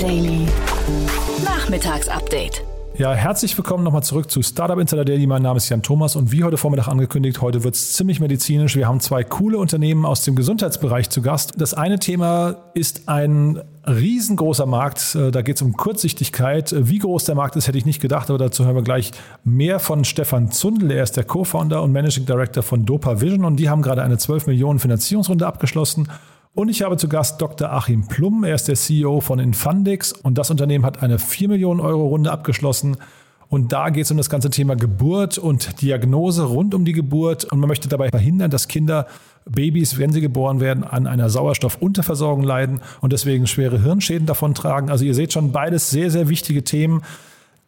Daily. Nachmittagsupdate. Ja, herzlich willkommen nochmal zurück zu Startup Insider Daily. Mein Name ist Jan Thomas und wie heute Vormittag angekündigt, heute wird es ziemlich medizinisch. Wir haben zwei coole Unternehmen aus dem Gesundheitsbereich zu Gast. Das eine Thema ist ein riesengroßer Markt. Äh, da geht es um Kurzsichtigkeit. Wie groß der Markt ist, hätte ich nicht gedacht, aber dazu hören wir gleich mehr von Stefan Zundel. Er ist der Co-Founder und Managing Director von Dopa Vision und die haben gerade eine 12 Millionen Finanzierungsrunde abgeschlossen. Und ich habe zu Gast Dr. Achim Plum. Er ist der CEO von Infundix und das Unternehmen hat eine 4 Millionen Euro Runde abgeschlossen. Und da geht es um das ganze Thema Geburt und Diagnose rund um die Geburt. Und man möchte dabei verhindern, dass Kinder, Babys, wenn sie geboren werden, an einer Sauerstoffunterversorgung leiden und deswegen schwere Hirnschäden davon tragen. Also ihr seht schon beides sehr, sehr wichtige Themen.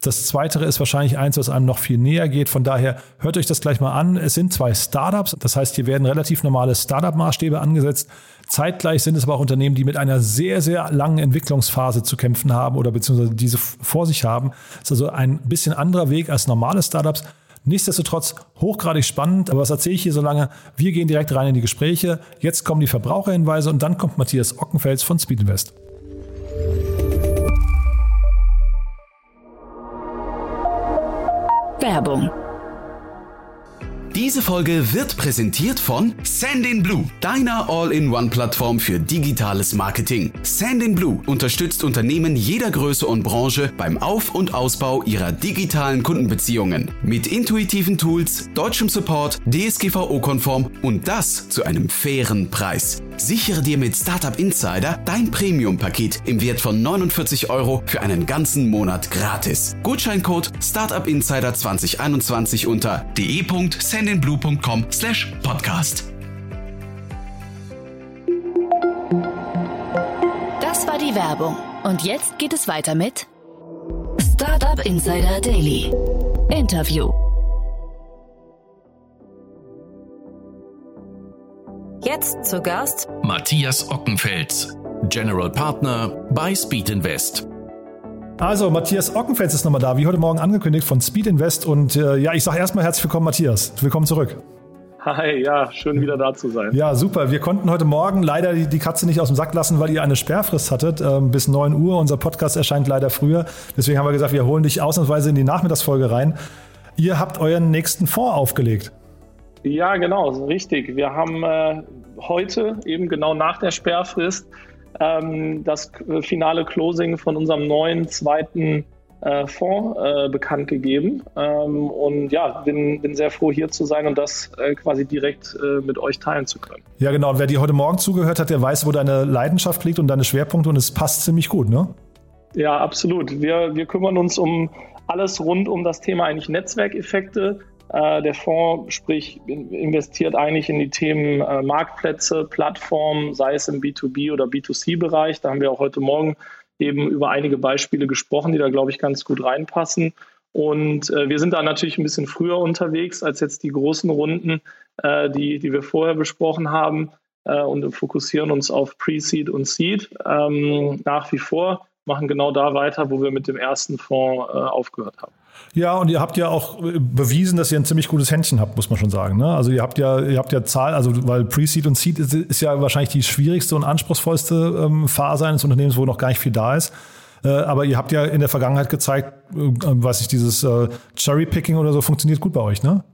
Das zweite ist wahrscheinlich eins, was einem noch viel näher geht. Von daher hört euch das gleich mal an. Es sind zwei Startups. Das heißt, hier werden relativ normale Startup-Maßstäbe angesetzt. Zeitgleich sind es aber auch Unternehmen, die mit einer sehr, sehr langen Entwicklungsphase zu kämpfen haben oder beziehungsweise diese vor sich haben. Das ist also ein bisschen anderer Weg als normale Startups. Nichtsdestotrotz hochgradig spannend. Aber was erzähle ich hier so lange? Wir gehen direkt rein in die Gespräche. Jetzt kommen die Verbraucherhinweise und dann kommt Matthias Ockenfels von Speedinvest. Werbung diese Folge wird präsentiert von Sandinblue, deiner All-in-One-Plattform für digitales Marketing. Sandinblue unterstützt Unternehmen jeder Größe und Branche beim Auf- und Ausbau ihrer digitalen Kundenbeziehungen. Mit intuitiven Tools, deutschem Support, DSGVO-konform und das zu einem fairen Preis. Sichere dir mit Startup Insider dein Premium-Paket im Wert von 49 Euro für einen ganzen Monat gratis. Gutscheincode Startup Insider 2021 unter de.sendinblue.com slash podcast. Das war die Werbung. Und jetzt geht es weiter mit Startup Insider Daily. Interview. Jetzt zu Gast Matthias Ockenfels, General Partner bei Speed Invest. Also, Matthias Ockenfels ist nochmal da, wie heute Morgen angekündigt von Speed Invest. Und äh, ja, ich sage erstmal herzlich willkommen, Matthias. Willkommen zurück. Hi, ja, schön wieder da zu sein. Ja, super. Wir konnten heute Morgen leider die, die Katze nicht aus dem Sack lassen, weil ihr eine Sperrfrist hattet ähm, bis 9 Uhr. Unser Podcast erscheint leider früher. Deswegen haben wir gesagt, wir holen dich ausnahmsweise in die Nachmittagsfolge rein. Ihr habt euren nächsten Fonds aufgelegt. Ja, genau, richtig. Wir haben äh, heute, eben genau nach der Sperrfrist, ähm, das finale Closing von unserem neuen zweiten äh, Fonds äh, bekannt gegeben. Ähm, und ja, bin, bin sehr froh, hier zu sein und das äh, quasi direkt äh, mit euch teilen zu können. Ja, genau. Und wer dir heute Morgen zugehört hat, der weiß, wo deine Leidenschaft liegt und deine Schwerpunkte und es passt ziemlich gut, ne? Ja, absolut. Wir, wir kümmern uns um alles rund um das Thema eigentlich Netzwerkeffekte äh, der Fonds, sprich, investiert eigentlich in die Themen äh, Marktplätze, Plattformen, sei es im B2B oder B2C-Bereich. Da haben wir auch heute Morgen eben über einige Beispiele gesprochen, die da, glaube ich, ganz gut reinpassen. Und äh, wir sind da natürlich ein bisschen früher unterwegs als jetzt die großen Runden, äh, die, die wir vorher besprochen haben äh, und fokussieren uns auf Pre-Seed und Seed ähm, nach wie vor, machen genau da weiter, wo wir mit dem ersten Fonds äh, aufgehört haben. Ja, und ihr habt ja auch äh, bewiesen, dass ihr ein ziemlich gutes Händchen habt, muss man schon sagen. Ne? Also ihr habt ja, ihr habt ja Zahl, also weil Pre-Seed und Seed ist, ist, ja wahrscheinlich die schwierigste und anspruchsvollste ähm, Phase eines Unternehmens, wo noch gar nicht viel da ist. Äh, aber ihr habt ja in der Vergangenheit gezeigt, äh, weiß ich, dieses äh, Cherry-Picking oder so funktioniert gut bei euch, ne?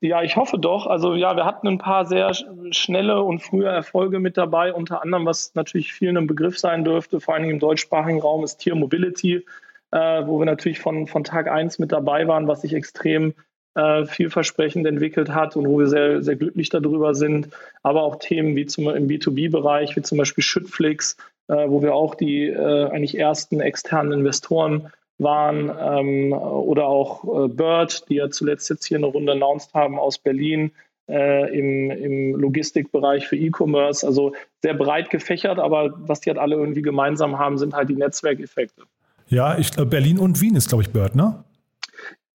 Ja, ich hoffe doch. Also ja, wir hatten ein paar sehr schnelle und frühe Erfolge mit dabei. Unter anderem, was natürlich vielen ein Begriff sein dürfte, vor allem im deutschsprachigen Raum, ist Tier Mobility äh, wo wir natürlich von, von Tag 1 mit dabei waren, was sich extrem äh, vielversprechend entwickelt hat und wo wir sehr, sehr glücklich darüber sind. Aber auch Themen wie zum, im B2B-Bereich, wie zum Beispiel Schüttflix, äh, wo wir auch die äh, eigentlich ersten externen Investoren waren ähm, oder auch äh, Bird, die ja zuletzt jetzt hier eine Runde announced haben aus Berlin äh, im, im Logistikbereich für E-Commerce. Also sehr breit gefächert, aber was die halt alle irgendwie gemeinsam haben, sind halt die Netzwerkeffekte. Ja, ich, Berlin und Wien ist, glaube ich, Bird, ne?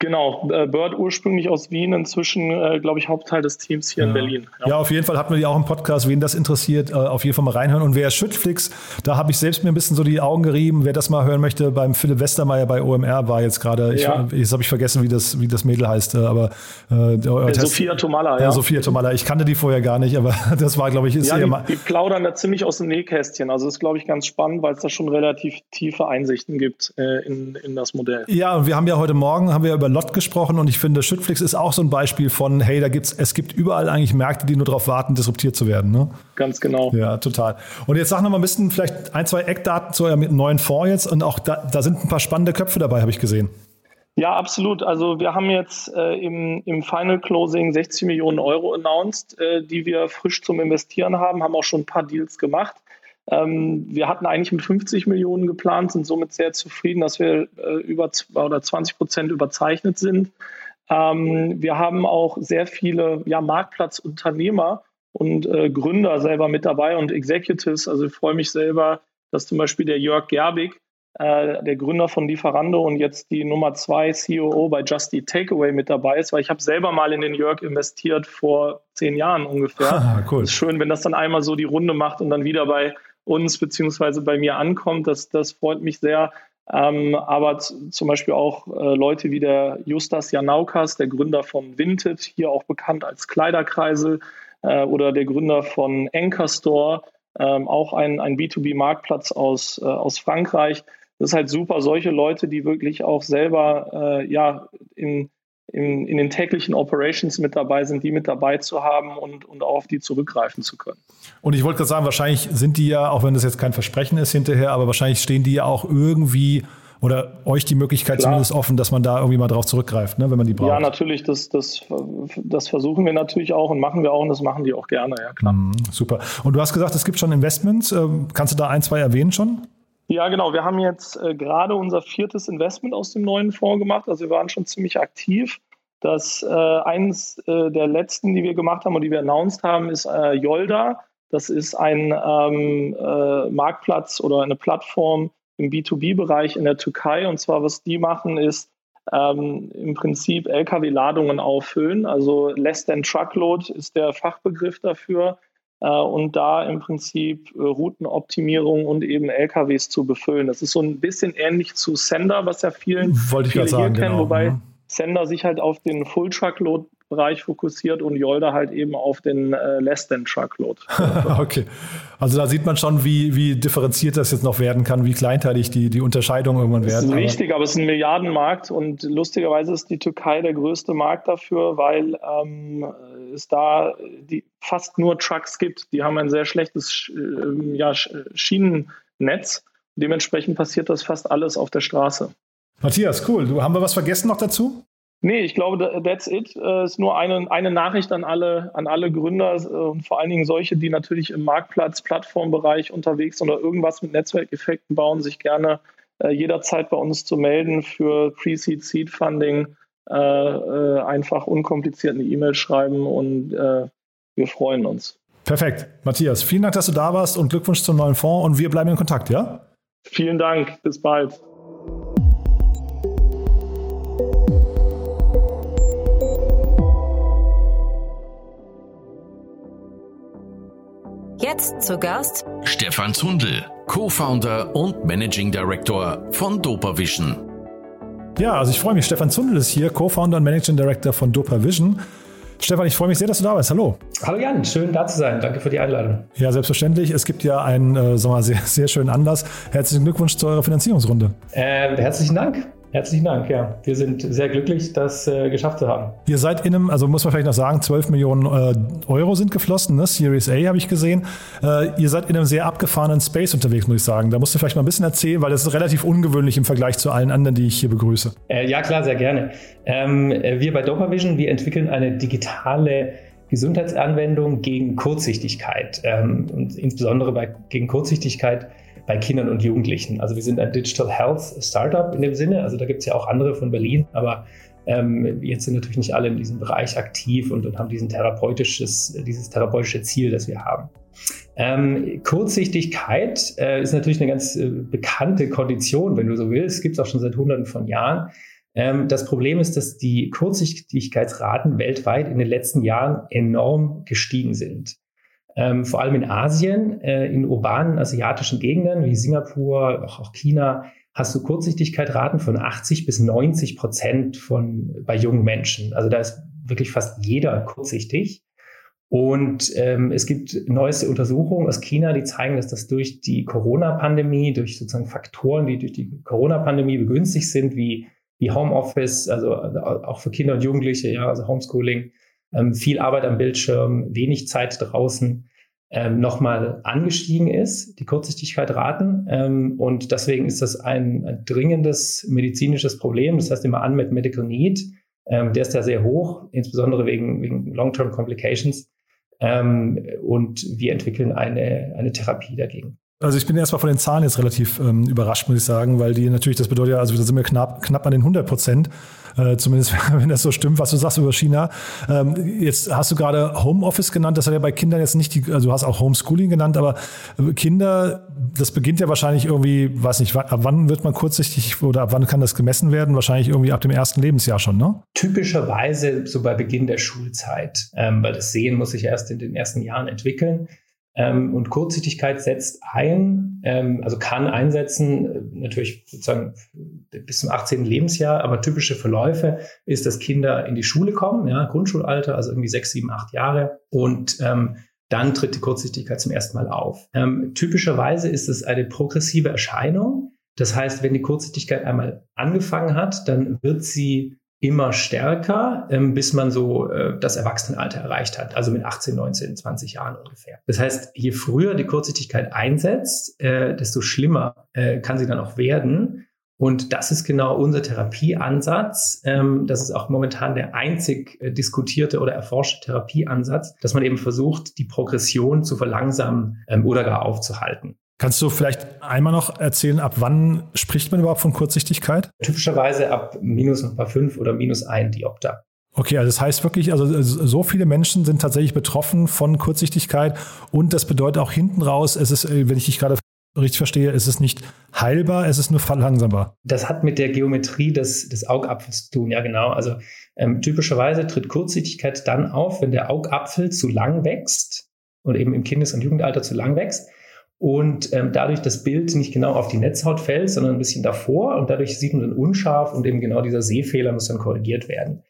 Genau, äh, Bird ursprünglich aus Wien, inzwischen, äh, glaube ich, Hauptteil des Teams hier ja. in Berlin. Ja. ja. auf jeden Fall hatten wir die auch im Podcast. Wen das interessiert, äh, auf jeden Fall mal reinhören. Und wer Schüttflix, da habe ich selbst mir ein bisschen so die Augen gerieben. Wer das mal hören möchte, beim Philipp Westermeier bei OMR war jetzt gerade, ja. jetzt habe ich vergessen, wie das, wie das Mädel heißt, aber äh, Sophia Tomala. Ja. ja, Sophia Tomala. Ich kannte die vorher gar nicht, aber das war, glaube ich, ist ja, die, die plaudern da ziemlich aus dem Nähkästchen. Also das ist, glaube ich, ganz spannend, weil es da schon relativ tiefe Einsichten gibt äh, in, in das Modell. Ja, und wir haben ja heute Morgen haben wir über Lot gesprochen und ich finde, Schüttflix ist auch so ein Beispiel von, hey, da gibt's, es gibt überall eigentlich Märkte, die nur darauf warten, disruptiert zu werden. Ne? Ganz genau. Ja, total. Und jetzt sag noch mal ein bisschen vielleicht ein, zwei Eckdaten zu eurem neuen Fonds jetzt und auch da, da sind ein paar spannende Köpfe dabei, habe ich gesehen. Ja, absolut. Also wir haben jetzt äh, im, im Final Closing 60 Millionen Euro announced, äh, die wir frisch zum Investieren haben, haben auch schon ein paar Deals gemacht. Ähm, wir hatten eigentlich mit 50 Millionen geplant, sind somit sehr zufrieden, dass wir äh, über oder 20 Prozent überzeichnet sind. Ähm, wir haben auch sehr viele ja, Marktplatzunternehmer und äh, Gründer selber mit dabei und Executives. Also ich freue mich selber, dass zum Beispiel der Jörg Gerbig, äh, der Gründer von Lieferando und jetzt die Nummer zwei COO bei Just Eat Takeaway mit dabei ist, weil ich habe selber mal in den Jörg investiert vor zehn Jahren ungefähr. Ah, cool. ist schön, wenn das dann einmal so die Runde macht und dann wieder bei uns beziehungsweise bei mir ankommt. Das, das freut mich sehr. Ähm, aber zum Beispiel auch äh, Leute wie der Justas Janaukas, der Gründer von Vinted, hier auch bekannt als Kleiderkreisel, äh, oder der Gründer von Anchor Store, ähm, auch ein, ein B2B-Marktplatz aus, äh, aus Frankreich. Das ist halt super, solche Leute, die wirklich auch selber äh, ja, in, in, in den täglichen Operations mit dabei sind, die mit dabei zu haben und, und auch auf die zurückgreifen zu können. Und ich wollte gerade sagen, wahrscheinlich sind die ja, auch wenn das jetzt kein Versprechen ist hinterher, aber wahrscheinlich stehen die ja auch irgendwie oder euch die Möglichkeit Klar. zumindest offen, dass man da irgendwie mal drauf zurückgreift, ne, wenn man die braucht. Ja, natürlich, das, das, das versuchen wir natürlich auch und machen wir auch und das machen die auch gerne, ja klar. Mhm, super. Und du hast gesagt, es gibt schon Investments. Ähm, kannst du da ein, zwei erwähnen schon? Ja, genau. Wir haben jetzt äh, gerade unser viertes Investment aus dem neuen Fonds gemacht. Also wir waren schon ziemlich aktiv. Das äh, eines äh, der letzten, die wir gemacht haben und die wir announced haben, ist äh, Yolda. Das ist ein ähm, äh, Marktplatz oder eine Plattform im B2B-Bereich in der Türkei. Und zwar, was die machen, ist ähm, im Prinzip Lkw-Ladungen auffüllen. Also Less than Truckload ist der Fachbegriff dafür und da im Prinzip äh, Routenoptimierung und eben LKWs zu befüllen. Das ist so ein bisschen ähnlich zu Sender, was ja vielen Wollte ich viele hier sagen, kennen, genau. wobei mhm. Sender sich halt auf den Full-Truckload Bereich fokussiert und Yolda halt eben auf den äh, Less than Truckload. okay. Also da sieht man schon, wie, wie differenziert das jetzt noch werden kann, wie kleinteilig die, die Unterscheidungen irgendwann werden. Das ist richtig, aber es ist ein Milliardenmarkt und lustigerweise ist die Türkei der größte Markt dafür, weil ähm, es da die, fast nur Trucks gibt. Die haben ein sehr schlechtes äh, ja, Schienennetz. Dementsprechend passiert das fast alles auf der Straße. Matthias, cool. Du, haben wir was vergessen noch dazu? Nee, ich glaube, that's it. Es äh, ist nur eine, eine Nachricht an alle, an alle Gründer äh, und vor allen Dingen solche, die natürlich im Marktplatz, Plattformbereich unterwegs sind oder irgendwas mit Netzwerkeffekten bauen, sich gerne äh, jederzeit bei uns zu melden für Pre-Seed, Seed Funding. Äh, äh, einfach unkompliziert eine E-Mail schreiben und äh, wir freuen uns. Perfekt. Matthias, vielen Dank, dass du da warst und Glückwunsch zum neuen Fonds und wir bleiben in Kontakt, ja? Vielen Dank. Bis bald. Jetzt zu Gast Stefan Zundel, Co-Founder und Managing Director von DopaVision. Ja, also ich freue mich. Stefan Zundel ist hier, Co-Founder und Managing Director von DopaVision. Stefan, ich freue mich sehr, dass du da bist. Hallo. Hallo Jan, schön da zu sein. Danke für die Einladung. Ja, selbstverständlich. Es gibt ja einen äh, sagen wir, sehr, sehr schönen Anlass. Herzlichen Glückwunsch zu eurer Finanzierungsrunde. Äh, herzlichen Dank. Herzlichen Dank, ja. Wir sind sehr glücklich, das äh, geschafft zu haben. Ihr seid in einem, also muss man vielleicht noch sagen, 12 Millionen äh, Euro sind geflossen, ne? Series A habe ich gesehen. Äh, ihr seid in einem sehr abgefahrenen Space unterwegs, muss ich sagen. Da musst du vielleicht mal ein bisschen erzählen, weil das ist relativ ungewöhnlich im Vergleich zu allen anderen, die ich hier begrüße. Äh, ja, klar, sehr gerne. Ähm, wir bei DopaVision, wir entwickeln eine digitale Gesundheitsanwendung gegen Kurzsichtigkeit ähm, und insbesondere bei, gegen Kurzsichtigkeit bei Kindern und Jugendlichen. Also wir sind ein Digital Health Startup in dem Sinne. Also da gibt es ja auch andere von Berlin, aber ähm, jetzt sind natürlich nicht alle in diesem Bereich aktiv und, und haben diesen therapeutisches, dieses therapeutische Ziel, das wir haben. Ähm, Kurzsichtigkeit äh, ist natürlich eine ganz äh, bekannte Kondition, wenn du so willst. Gibt es auch schon seit Hunderten von Jahren. Ähm, das Problem ist, dass die Kurzsichtigkeitsraten weltweit in den letzten Jahren enorm gestiegen sind. Ähm, vor allem in Asien, äh, in urbanen asiatischen Gegenden wie Singapur, auch, auch China, hast du Kurzsichtigkeitsraten von 80 bis 90 Prozent von bei jungen Menschen. Also da ist wirklich fast jeder kurzsichtig. Und ähm, es gibt neueste Untersuchungen aus China, die zeigen, dass das durch die Corona-Pandemie, durch sozusagen Faktoren, die durch die Corona-Pandemie begünstigt sind, wie, wie Homeoffice, also auch für Kinder und Jugendliche, ja, also Homeschooling, ähm, viel Arbeit am Bildschirm, wenig Zeit draußen, ähm, nochmal angestiegen ist, die Kurzsichtigkeit raten. Ähm, und deswegen ist das ein, dringendes medizinisches Problem. Das heißt immer Unmet Medical Need. Ähm, der ist ja sehr hoch, insbesondere wegen, wegen Long-Term Complications. Ähm, und wir entwickeln eine, eine Therapie dagegen. Also ich bin erstmal von den Zahlen jetzt relativ ähm, überrascht, muss ich sagen, weil die natürlich, das bedeutet ja, also da sind wir knapp, knapp an den 100 Prozent, äh, zumindest wenn das so stimmt, was du sagst über China. Ähm, jetzt hast du gerade Homeoffice genannt, das hat ja bei Kindern jetzt nicht die, also du hast auch Homeschooling genannt, aber Kinder, das beginnt ja wahrscheinlich irgendwie, weiß nicht, ab wann wird man kurzsichtig oder ab wann kann das gemessen werden? Wahrscheinlich irgendwie ab dem ersten Lebensjahr schon, ne? Typischerweise so bei Beginn der Schulzeit, ähm, weil das Sehen muss sich erst in den ersten Jahren entwickeln. Ähm, und Kurzsichtigkeit setzt ein, ähm, also kann einsetzen, äh, natürlich sozusagen bis zum 18. Lebensjahr, aber typische Verläufe ist, dass Kinder in die Schule kommen, ja, Grundschulalter, also irgendwie sechs, sieben, acht Jahre und ähm, dann tritt die Kurzsichtigkeit zum ersten Mal auf. Ähm, typischerweise ist es eine progressive Erscheinung. Das heißt, wenn die Kurzsichtigkeit einmal angefangen hat, dann wird sie immer stärker, ähm, bis man so äh, das Erwachsenenalter erreicht hat, also mit 18, 19, 20 Jahren ungefähr. Das heißt, je früher die Kurzsichtigkeit einsetzt, äh, desto schlimmer äh, kann sie dann auch werden. Und das ist genau unser Therapieansatz. Ähm, das ist auch momentan der einzig äh, diskutierte oder erforschte Therapieansatz, dass man eben versucht, die Progression zu verlangsamen ähm, oder gar aufzuhalten. Kannst du vielleicht einmal noch erzählen, ab wann spricht man überhaupt von Kurzsichtigkeit? Typischerweise ab minus ein paar fünf oder minus ein Diopter. Okay, also das heißt wirklich, also so viele Menschen sind tatsächlich betroffen von Kurzsichtigkeit und das bedeutet auch hinten raus, es ist, wenn ich dich gerade richtig verstehe, es ist nicht heilbar, es ist nur verlangsambar. Das hat mit der Geometrie des, des Augapfels zu tun, ja genau. Also ähm, typischerweise tritt Kurzsichtigkeit dann auf, wenn der Augapfel zu lang wächst und eben im Kindes- und Jugendalter zu lang wächst und ähm, dadurch das Bild nicht genau auf die Netzhaut fällt, sondern ein bisschen davor und dadurch sieht man dann unscharf und eben genau dieser Sehfehler muss dann korrigiert werden.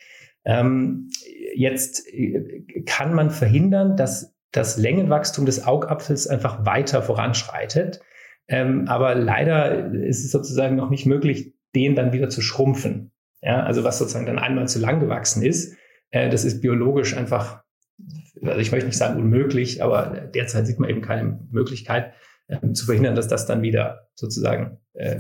Ähm, jetzt äh, kann man verhindern, dass das Längenwachstum des Augapfels einfach weiter voranschreitet. Ähm, aber leider ist es sozusagen noch nicht möglich, den dann wieder zu schrumpfen. Ja, also was sozusagen dann einmal zu lang gewachsen ist, äh, das ist biologisch einfach also ich möchte nicht sagen unmöglich, aber derzeit sieht man eben keine Möglichkeit äh, zu verhindern, dass das dann wieder sozusagen äh,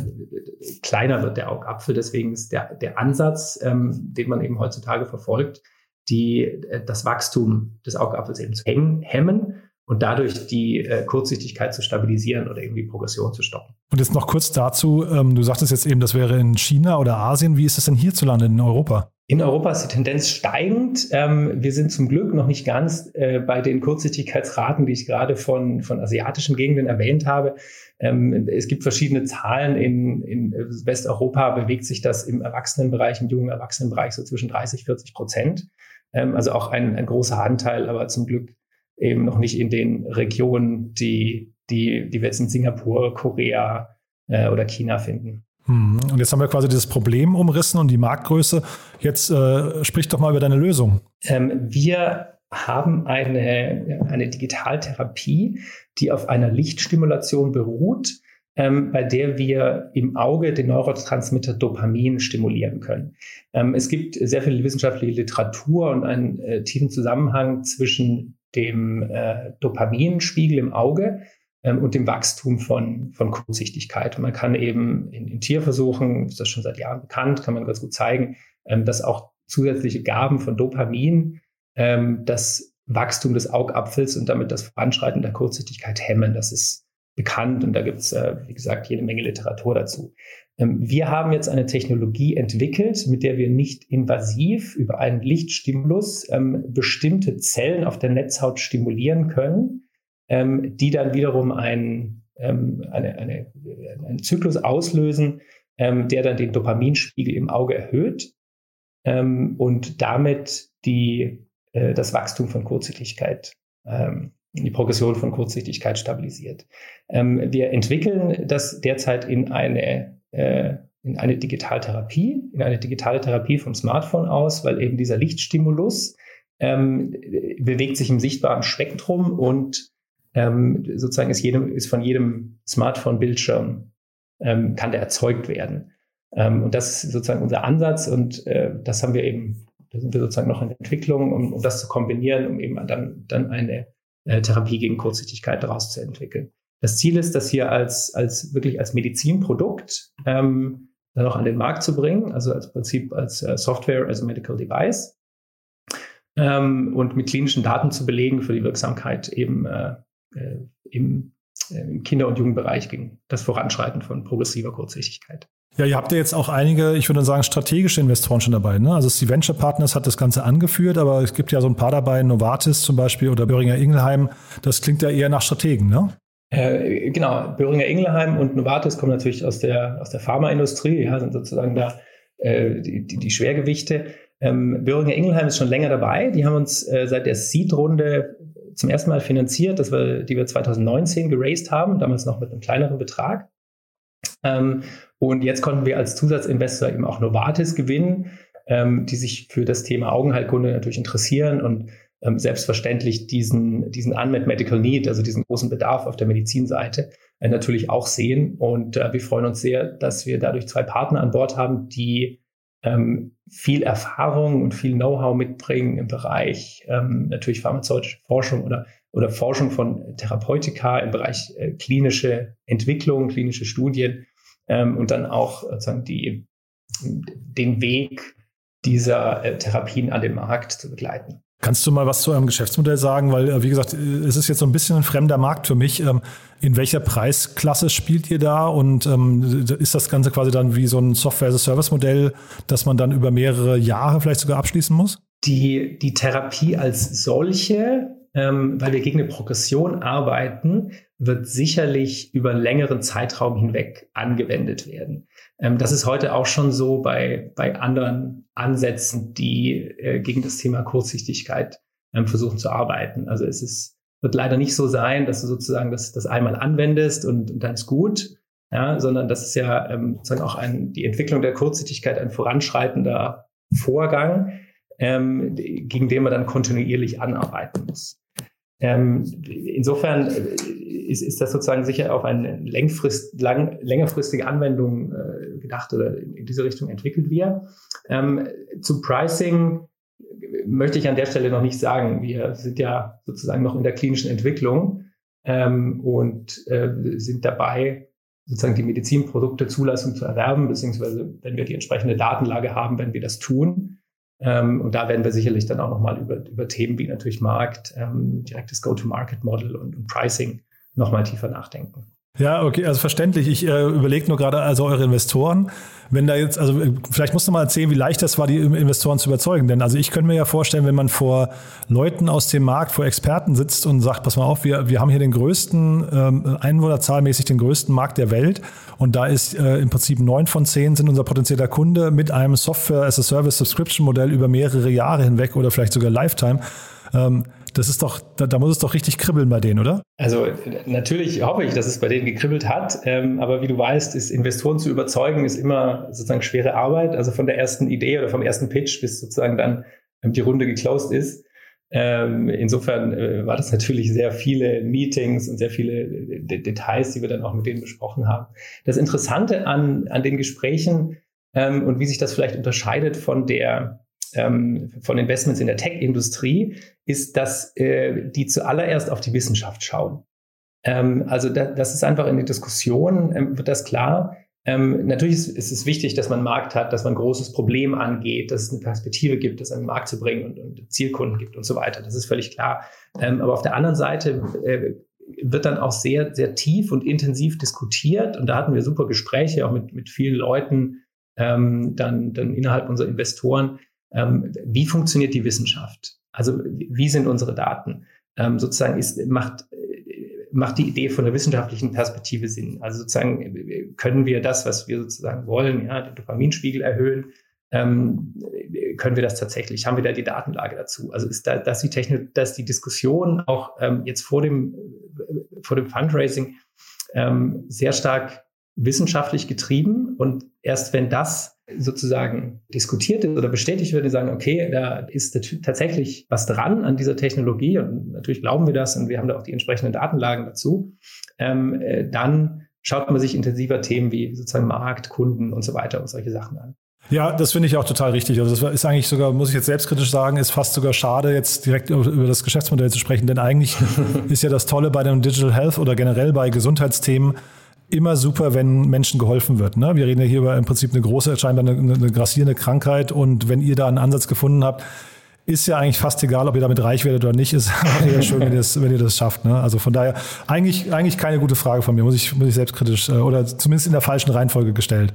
kleiner wird, der Augapfel. Deswegen ist der, der Ansatz, ähm, den man eben heutzutage verfolgt, die, äh, das Wachstum des Augapfels eben zu hemmen und dadurch die äh, Kurzsichtigkeit zu stabilisieren oder irgendwie Progression zu stoppen. Und jetzt noch kurz dazu, ähm, du sagtest jetzt eben, das wäre in China oder Asien. Wie ist es denn hierzulande in Europa? In Europa ist die Tendenz steigend. Ähm, wir sind zum Glück noch nicht ganz äh, bei den Kurzsichtigkeitsraten, die ich gerade von, von asiatischen Gegenden erwähnt habe. Ähm, es gibt verschiedene Zahlen. In, in Westeuropa bewegt sich das im Erwachsenenbereich, im jungen Erwachsenenbereich so zwischen 30, 40 Prozent. Ähm, also auch ein, ein großer Anteil, aber zum Glück eben noch nicht in den Regionen, die, die, die wir jetzt in Singapur, Korea äh, oder China finden. Hm, und jetzt haben wir quasi dieses Problem umrissen und die Marktgröße. Jetzt äh, sprich doch mal über deine Lösung. Ähm, wir haben eine, eine Digitaltherapie, die auf einer Lichtstimulation beruht, ähm, bei der wir im Auge den Neurotransmitter Dopamin stimulieren können. Ähm, es gibt sehr viel wissenschaftliche Literatur und einen äh, tiefen Zusammenhang zwischen dem äh, Dopaminspiegel im Auge ähm, und dem Wachstum von, von Kurzsichtigkeit. Und man kann eben in, in Tierversuchen, ist das schon seit Jahren bekannt, kann man ganz gut zeigen, ähm, dass auch zusätzliche Gaben von Dopamin ähm, das Wachstum des Augapfels und damit das Voranschreiten der Kurzsichtigkeit hemmen. Das ist bekannt und da gibt es, äh, wie gesagt, jede Menge Literatur dazu. Ähm, wir haben jetzt eine Technologie entwickelt, mit der wir nicht invasiv über einen Lichtstimulus ähm, bestimmte Zellen auf der Netzhaut stimulieren können, ähm, die dann wiederum einen, ähm, eine, eine, einen Zyklus auslösen, ähm, der dann den Dopaminspiegel im Auge erhöht ähm, und damit die, äh, das Wachstum von Kurzsichtigkeit, ähm, die Progression von Kurzsichtigkeit stabilisiert. Ähm, wir entwickeln das derzeit in eine, äh, in eine Digitaltherapie, in eine digitale Therapie vom Smartphone aus, weil eben dieser Lichtstimulus ähm, bewegt sich im sichtbaren Spektrum und ähm, sozusagen ist, jedem, ist von jedem Smartphone-Bildschirm ähm, kann der erzeugt werden. Ähm, und das ist sozusagen unser Ansatz und äh, das haben wir eben, da sind wir sozusagen noch in Entwicklung, um, um das zu kombinieren, um eben dann, dann eine äh, Therapie gegen Kurzsichtigkeit daraus zu entwickeln. Das Ziel ist, das hier als, als wirklich als Medizinprodukt ähm, dann auch an den Markt zu bringen, also als Prinzip als äh, Software, als Medical Device ähm, und mit klinischen Daten zu belegen für die Wirksamkeit eben äh, äh im, äh, im Kinder- und Jugendbereich gegen das Voranschreiten von progressiver Kurzsichtigkeit. Ja, ihr habt ja jetzt auch einige, ich würde sagen, strategische Investoren schon dabei. Ne? Also die Venture Partners hat das Ganze angeführt, aber es gibt ja so ein paar dabei, Novartis zum Beispiel oder Böhringer Ingelheim. Das klingt ja eher nach Strategen, ne? Äh, genau, Böhringer Ingelheim und Novartis kommen natürlich aus der, aus der Pharmaindustrie, ja, sind sozusagen da äh, die, die, die Schwergewichte. Ähm, Böhringer Ingelheim ist schon länger dabei. Die haben uns äh, seit der Seed-Runde zum ersten Mal finanziert, das wir, die wir 2019 geraced haben, damals noch mit einem kleineren Betrag. Ähm, und jetzt konnten wir als Zusatzinvestor eben auch Novartis gewinnen, ähm, die sich für das Thema Augenheilkunde natürlich interessieren und ähm, selbstverständlich diesen, diesen Unmet Medical Need, also diesen großen Bedarf auf der Medizinseite, äh, natürlich auch sehen. Und äh, wir freuen uns sehr, dass wir dadurch zwei Partner an Bord haben, die ähm, viel Erfahrung und viel Know-how mitbringen im Bereich ähm, natürlich pharmazeutische Forschung oder, oder Forschung von Therapeutika im Bereich äh, klinische Entwicklung, klinische Studien ähm, und dann auch sozusagen die, den Weg dieser äh, Therapien an den Markt zu begleiten. Kannst du mal was zu eurem Geschäftsmodell sagen? Weil, äh, wie gesagt, es ist jetzt so ein bisschen ein fremder Markt für mich. Ähm, in welcher Preisklasse spielt ihr da? Und ähm, ist das Ganze quasi dann wie so ein Software-as-a-Service-Modell, das man dann über mehrere Jahre vielleicht sogar abschließen muss? Die, die Therapie als solche ähm, weil wir gegen eine Progression arbeiten, wird sicherlich über einen längeren Zeitraum hinweg angewendet werden. Ähm, das ist heute auch schon so bei, bei anderen Ansätzen, die äh, gegen das Thema Kurzsichtigkeit ähm, versuchen zu arbeiten. Also es ist, wird leider nicht so sein, dass du sozusagen das, das einmal anwendest und, und dann ist gut, ja, sondern das ist ja ähm, sozusagen auch ein, die Entwicklung der Kurzsichtigkeit ein voranschreitender Vorgang, ähm, gegen den man dann kontinuierlich anarbeiten muss. Ähm, insofern äh, ist, ist das sozusagen sicher auf eine längfrist, lang, längerfristige Anwendung äh, gedacht oder in, diese Richtung entwickelt wir. Ähm, zu Pricing möchte ich an der Stelle noch nicht sagen. Wir sind ja sozusagen noch in der klinischen Entwicklung ähm, und äh, sind dabei, sozusagen die Medizinprodukte Zulassung zu erwerben, beziehungsweise wenn wir die entsprechende Datenlage haben, wenn wir das tun. Ähm, und da werden wir sicherlich dann auch nochmal über, über Themen wie natürlich Markt, ähm, direktes Go-to-Market-Model und, und Pricing nochmal tiefer nachdenken. Ja, okay, also verständlich. Ich äh, überlege nur gerade, also eure Investoren, wenn da jetzt, also äh, vielleicht musst du mal erzählen, wie leicht das war, die Investoren zu überzeugen. Denn also ich könnte mir ja vorstellen, wenn man vor Leuten aus dem Markt, vor Experten sitzt und sagt, pass mal auf, wir, wir haben hier den größten, ähm, einwohnerzahlmäßig den größten Markt der Welt und da ist äh, im Prinzip neun von zehn sind unser potenzieller Kunde mit einem Software-as-a-Service-Subscription-Modell über mehrere Jahre hinweg oder vielleicht sogar Lifetime. Ähm, das ist doch, da, da, muss es doch richtig kribbeln bei denen, oder? Also natürlich hoffe ich, dass es bei denen gekribbelt hat. Ähm, aber wie du weißt, ist Investoren zu überzeugen, ist immer sozusagen schwere Arbeit. Also von der ersten Idee oder vom ersten Pitch bis sozusagen dann ähm, die Runde geclosed ist. Ähm, insofern äh, war das natürlich sehr viele Meetings und sehr viele äh, D Details, die wir dann auch mit denen besprochen haben. Das Interessante an, an den Gesprächen ähm, und wie sich das vielleicht unterscheidet von der ähm, von Investments in der Tech-Industrie, ist, dass äh, die zuallererst auf die Wissenschaft schauen. Ähm, also da, das ist einfach in der Diskussion, ähm, wird das klar. Ähm, natürlich ist, ist, es wichtig, dass man einen Markt hat, dass man ein großes Problem angeht, dass es eine Perspektive gibt, das an den Markt zu bringen und, und Zielkunden gibt und so weiter. Das ist völlig klar. Ähm, aber auf der anderen Seite äh, wird dann auch sehr, sehr tief und intensiv diskutiert. Und da hatten wir super Gespräche auch mit, mit vielen Leuten, ähm, dann, dann innerhalb unserer Investoren, ähm, wie funktioniert die Wissenschaft? Also wie sind unsere Daten? Ähm, sozusagen ist, macht, äh, macht die Idee von der wissenschaftlichen Perspektive Sinn. Also sozusagen können wir das, was wir sozusagen wollen, ja, den Dopaminspiegel erhöhen, ähm, können wir das tatsächlich? Haben wir da die Datenlage dazu? Also ist da, dass die Technik, dass die Diskussion auch ähm, jetzt vor dem, vor dem Fundraising ähm, sehr stark wissenschaftlich getrieben und erst wenn das sozusagen diskutiert ist oder bestätigt wird, die sagen, okay, da ist tatsächlich was dran an dieser Technologie und natürlich glauben wir das und wir haben da auch die entsprechenden Datenlagen dazu, ähm, äh, dann schaut man sich intensiver Themen wie sozusagen Markt, Kunden und so weiter und solche Sachen an. Ja, das finde ich auch total richtig. Also das ist eigentlich sogar, muss ich jetzt selbstkritisch sagen, ist fast sogar schade, jetzt direkt über das Geschäftsmodell zu sprechen, denn eigentlich ist ja das Tolle bei dem Digital Health oder generell bei Gesundheitsthemen, immer super, wenn Menschen geholfen wird. Ne? Wir reden ja hier über im Prinzip eine große, scheinbar eine, eine grassierende Krankheit und wenn ihr da einen Ansatz gefunden habt, ist ja eigentlich fast egal, ob ihr damit reich werdet oder nicht, ist ja schön, wenn ihr das, wenn ihr das schafft. Ne? Also von daher eigentlich, eigentlich keine gute Frage von mir, muss ich, muss ich selbstkritisch äh, oder zumindest in der falschen Reihenfolge gestellt.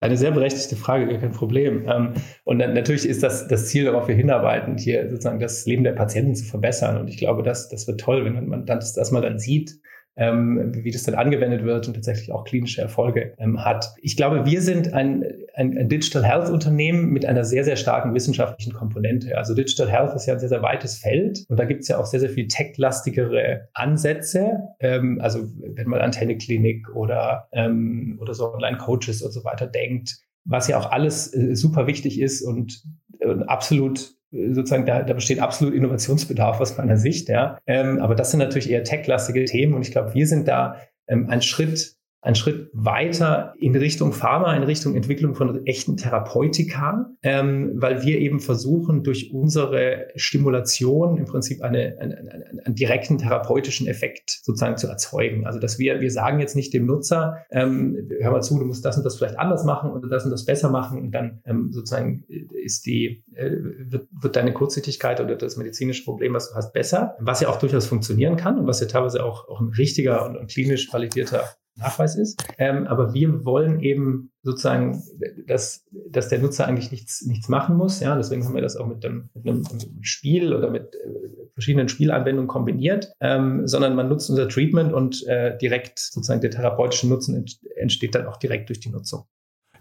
Eine sehr berechtigte Frage, gar kein Problem. Ähm, und natürlich ist das das Ziel, darauf wir hinarbeiten, hier sozusagen das Leben der Patienten zu verbessern. Und ich glaube, das, das wird toll, wenn man das, das mal dann sieht, ähm, wie das dann angewendet wird und tatsächlich auch klinische Erfolge ähm, hat. Ich glaube, wir sind ein, ein, ein, Digital Health Unternehmen mit einer sehr, sehr starken wissenschaftlichen Komponente. Also Digital Health ist ja ein sehr, sehr weites Feld und da gibt es ja auch sehr, sehr viel tech-lastigere Ansätze. Ähm, also wenn man an Teleklinik oder, ähm, oder so Online-Coaches und so weiter denkt, was ja auch alles äh, super wichtig ist und, und absolut sozusagen, da, da besteht absolut Innovationsbedarf aus meiner Sicht, ja. Ähm, aber das sind natürlich eher tech-lastige Themen und ich glaube, wir sind da ähm, einen Schritt einen Schritt weiter in Richtung Pharma, in Richtung Entwicklung von echten Therapeutika, ähm, weil wir eben versuchen, durch unsere Stimulation im Prinzip eine, eine, einen, einen direkten therapeutischen Effekt sozusagen zu erzeugen. Also dass wir, wir sagen jetzt nicht dem Nutzer, ähm, hör mal zu, du musst das und das vielleicht anders machen oder das und das besser machen und dann ähm, sozusagen ist die, äh, wird, wird deine Kurzsichtigkeit oder das medizinische Problem, was du hast, besser, was ja auch durchaus funktionieren kann und was ja teilweise auch, auch ein richtiger und, und klinisch validierter Nachweis ist. Ähm, aber wir wollen eben sozusagen, dass, dass der Nutzer eigentlich nichts, nichts machen muss. Ja, deswegen haben wir das auch mit, dem, mit einem Spiel oder mit äh, verschiedenen Spielanwendungen kombiniert, ähm, sondern man nutzt unser Treatment und äh, direkt sozusagen der therapeutische Nutzen entsteht dann auch direkt durch die Nutzung.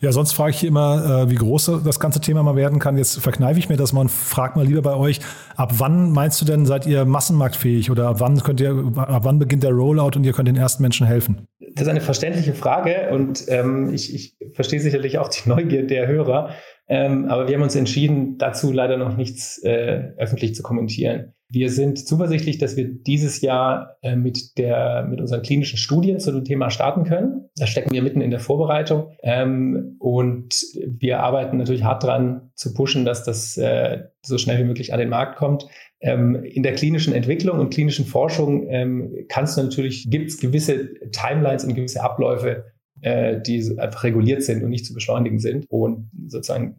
Ja, sonst frage ich immer, äh, wie groß das ganze Thema mal werden kann. Jetzt verkneife ich mir das mal und frage mal lieber bei euch, ab wann meinst du denn, seid ihr massenmarktfähig oder ab wann könnt ihr, ab wann beginnt der Rollout und ihr könnt den ersten Menschen helfen? Das ist eine verständliche Frage und ähm, ich, ich verstehe sicherlich auch die Neugier der Hörer. Ähm, aber wir haben uns entschieden, dazu leider noch nichts äh, öffentlich zu kommentieren. Wir sind zuversichtlich, dass wir dieses Jahr äh, mit, der, mit unseren klinischen Studien zu dem Thema starten können. Da stecken wir mitten in der Vorbereitung. Ähm, und wir arbeiten natürlich hart dran zu pushen, dass das äh, so schnell wie möglich an den Markt kommt. Ähm, in der klinischen Entwicklung und klinischen Forschung ähm, kannst du natürlich, gibt es gewisse Timelines und gewisse Abläufe, äh, die einfach reguliert sind und nicht zu beschleunigen sind. Und sozusagen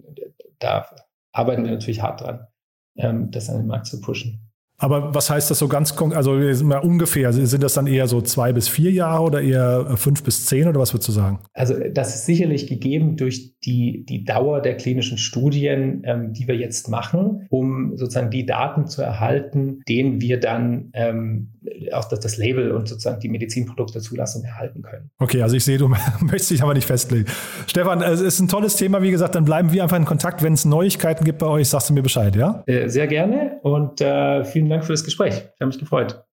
da arbeiten wir natürlich hart dran, ähm, das an den Markt zu pushen. Aber was heißt das so ganz also ungefähr? Also sind das dann eher so zwei bis vier Jahre oder eher fünf bis zehn oder was würdest du sagen? Also das ist sicherlich gegeben durch die, die Dauer der klinischen Studien, ähm, die wir jetzt machen, um sozusagen die Daten zu erhalten, denen wir dann ähm, auch das, das Label und sozusagen die Medizinprodukte-Zulassung erhalten können. Okay, also ich sehe, du möchtest dich aber nicht festlegen. Stefan, es ist ein tolles Thema, wie gesagt, dann bleiben wir einfach in Kontakt. Wenn es Neuigkeiten gibt bei euch, sagst du mir Bescheid, ja? Äh, sehr gerne und äh, vielen Dank für das Gespräch. Ich habe mich gefreut.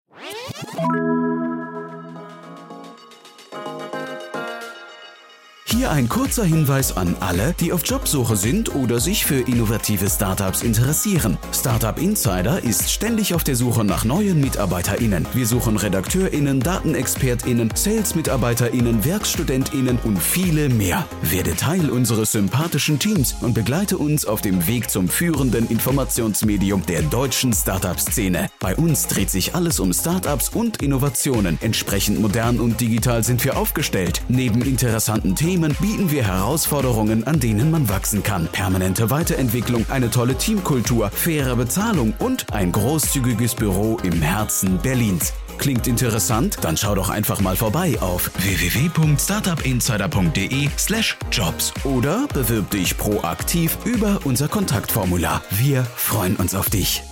Hier ein kurzer Hinweis an alle, die auf Jobsuche sind oder sich für innovative Startups interessieren. Startup Insider ist ständig auf der Suche nach neuen MitarbeiterInnen. Wir suchen RedakteurInnen, DatenexpertInnen, Sales-MitarbeiterInnen, WerkstudentInnen und viele mehr. Werde Teil unseres sympathischen Teams und begleite uns auf dem Weg zum führenden Informationsmedium der deutschen Startup-Szene. Bei uns dreht sich alles um Startups und Innovationen. Entsprechend modern und digital sind wir aufgestellt. Neben interessanten Themen Unternehmen bieten wir Herausforderungen, an denen man wachsen kann. Permanente Weiterentwicklung, eine tolle Teamkultur, faire Bezahlung und ein großzügiges Büro im Herzen Berlins. Klingt interessant? Dann schau doch einfach mal vorbei auf www.startupinsider.de/jobs oder bewirb dich proaktiv über unser Kontaktformular. Wir freuen uns auf dich.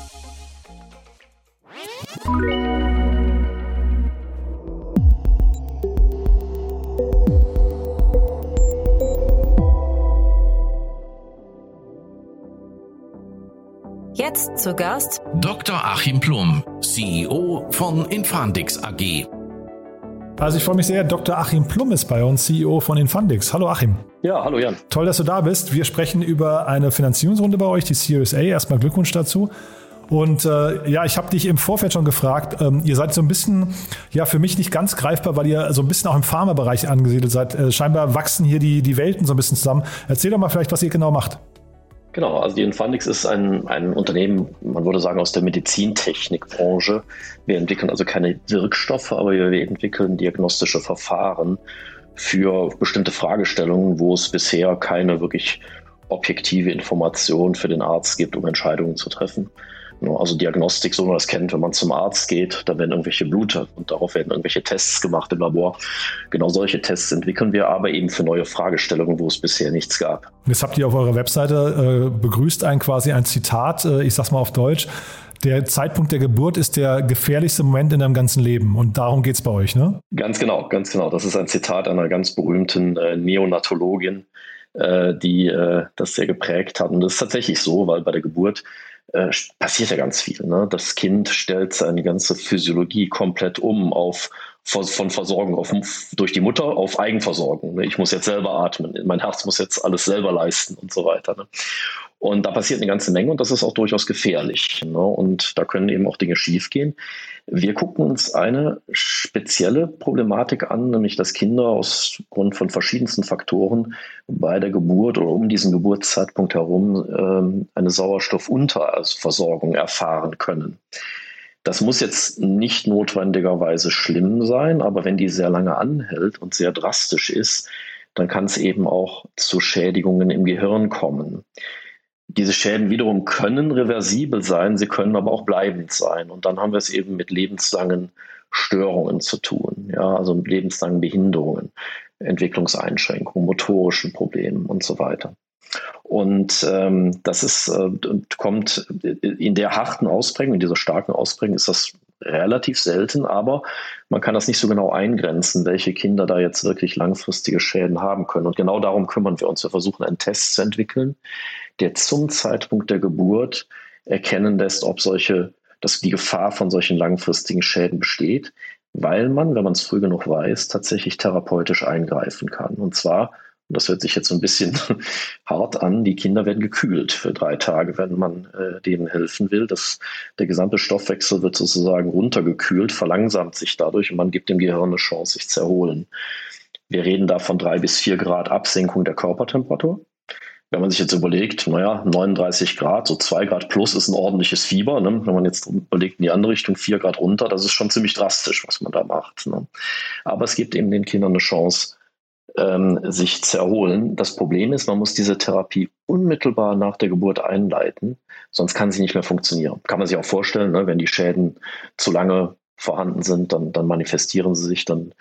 Jetzt zu Gast Dr. Achim Plum, CEO von Infandix AG. Also ich freue mich sehr, Dr. Achim Plum ist bei uns, CEO von Infandix. Hallo Achim. Ja, hallo Jan. Toll, dass du da bist. Wir sprechen über eine Finanzierungsrunde bei euch, die Series A. Erstmal Glückwunsch dazu. Und äh, ja, ich habe dich im Vorfeld schon gefragt, ähm, ihr seid so ein bisschen, ja, für mich nicht ganz greifbar, weil ihr so ein bisschen auch im Pharmabereich angesiedelt seid. Äh, scheinbar wachsen hier die, die Welten so ein bisschen zusammen. Erzähl doch mal vielleicht, was ihr genau macht. Genau, also die Infandix ist ein, ein Unternehmen, man würde sagen, aus der Medizintechnikbranche. Wir entwickeln also keine Wirkstoffe, aber wir entwickeln diagnostische Verfahren für bestimmte Fragestellungen, wo es bisher keine wirklich objektive Information für den Arzt gibt, um Entscheidungen zu treffen. Also Diagnostik, so wie man das kennt, wenn man zum Arzt geht, da werden irgendwelche Blute und darauf werden irgendwelche Tests gemacht im Labor. Genau solche Tests entwickeln wir aber eben für neue Fragestellungen, wo es bisher nichts gab. Jetzt habt ihr auf eurer Webseite äh, begrüßt ein quasi ein Zitat, äh, ich sag's mal auf Deutsch. Der Zeitpunkt der Geburt ist der gefährlichste Moment in deinem ganzen Leben. Und darum geht es bei euch, ne? Ganz genau, ganz genau. Das ist ein Zitat einer ganz berühmten äh, Neonatologin, äh, die äh, das sehr geprägt hat. Und das ist tatsächlich so, weil bei der Geburt äh, passiert ja ganz viel. Ne? Das Kind stellt seine ganze Physiologie komplett um auf von Versorgung auf, durch die Mutter auf Eigenversorgung. Ne? Ich muss jetzt selber atmen, mein Herz muss jetzt alles selber leisten und so weiter. Ne? Und da passiert eine ganze Menge und das ist auch durchaus gefährlich. Ne? Und da können eben auch Dinge schiefgehen. Wir gucken uns eine spezielle Problematik an, nämlich dass Kinder aus Grund von verschiedensten Faktoren bei der Geburt oder um diesen Geburtszeitpunkt herum ähm, eine Sauerstoffunterversorgung erfahren können. Das muss jetzt nicht notwendigerweise schlimm sein, aber wenn die sehr lange anhält und sehr drastisch ist, dann kann es eben auch zu Schädigungen im Gehirn kommen. Diese Schäden wiederum können reversibel sein, sie können aber auch bleibend sein. Und dann haben wir es eben mit lebenslangen Störungen zu tun, ja, also mit lebenslangen Behinderungen, Entwicklungseinschränkungen, motorischen Problemen und so weiter. Und ähm, das ist, äh, kommt in der harten Ausprägung, in dieser starken Ausprägung ist das relativ selten, aber man kann das nicht so genau eingrenzen, welche Kinder da jetzt wirklich langfristige Schäden haben können. Und genau darum kümmern wir uns. Wir versuchen einen Test zu entwickeln, der zum Zeitpunkt der Geburt erkennen lässt, ob solche, dass die Gefahr von solchen langfristigen Schäden besteht, weil man, wenn man es früh genug weiß, tatsächlich therapeutisch eingreifen kann. Und zwar das hört sich jetzt so ein bisschen hart an. Die Kinder werden gekühlt für drei Tage, wenn man äh, denen helfen will. Das, der gesamte Stoffwechsel wird sozusagen runtergekühlt, verlangsamt sich dadurch und man gibt dem Gehirn eine Chance, sich zu erholen. Wir reden da von drei bis vier Grad Absenkung der Körpertemperatur. Wenn man sich jetzt überlegt, naja, 39 Grad, so zwei Grad plus ist ein ordentliches Fieber. Ne? Wenn man jetzt überlegt in die andere Richtung, vier Grad runter, das ist schon ziemlich drastisch, was man da macht. Ne? Aber es gibt eben den Kindern eine Chance, ähm, sich zu erholen. Das Problem ist, man muss diese Therapie unmittelbar nach der Geburt einleiten, sonst kann sie nicht mehr funktionieren. Kann man sich auch vorstellen, ne, wenn die Schäden zu lange vorhanden sind, dann, dann manifestieren sie sich, dann,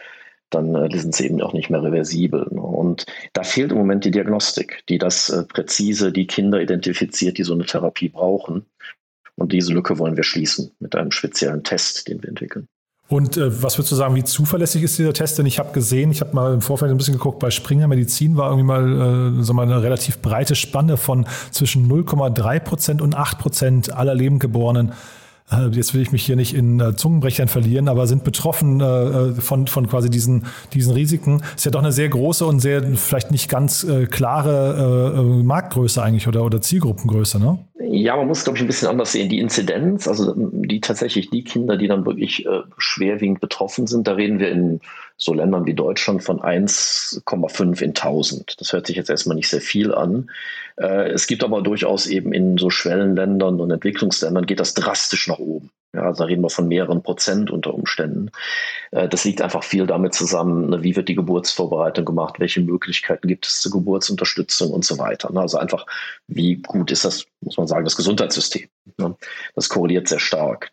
dann äh, sind sie eben auch nicht mehr reversibel. Ne? Und da fehlt im Moment die Diagnostik, die das äh, präzise die Kinder identifiziert, die so eine Therapie brauchen. Und diese Lücke wollen wir schließen mit einem speziellen Test, den wir entwickeln. Und äh, was würdest du sagen, wie zuverlässig ist dieser Test? Denn ich habe gesehen, ich habe mal im Vorfeld ein bisschen geguckt, bei Springer Medizin war irgendwie mal, äh, so mal eine relativ breite Spanne von zwischen 0,3 Prozent und 8 Prozent aller Lebendgeborenen äh, jetzt will ich mich hier nicht in äh, Zungenbrechern verlieren, aber sind betroffen äh, von, von quasi diesen, diesen Risiken. Ist ja doch eine sehr große und sehr vielleicht nicht ganz klare Marktgröße eigentlich oder, oder Zielgruppengröße, ne? Ja, man muss, glaube ich, ein bisschen anders sehen. Die Inzidenz, also die tatsächlich die Kinder, die dann wirklich äh, schwerwiegend betroffen sind, da reden wir in so Ländern wie Deutschland von 1,5 in 1000. Das hört sich jetzt erstmal nicht sehr viel an. Äh, es gibt aber durchaus eben in so Schwellenländern und Entwicklungsländern geht das drastisch nach oben. Ja, da reden wir von mehreren Prozent unter Umständen. Äh, das liegt einfach viel damit zusammen, ne, wie wird die Geburtsvorbereitung gemacht, welche Möglichkeiten gibt es zur Geburtsunterstützung und so weiter. Ne? Also einfach, wie gut ist das, muss man sagen, das Gesundheitssystem. Ne? Das korreliert sehr stark.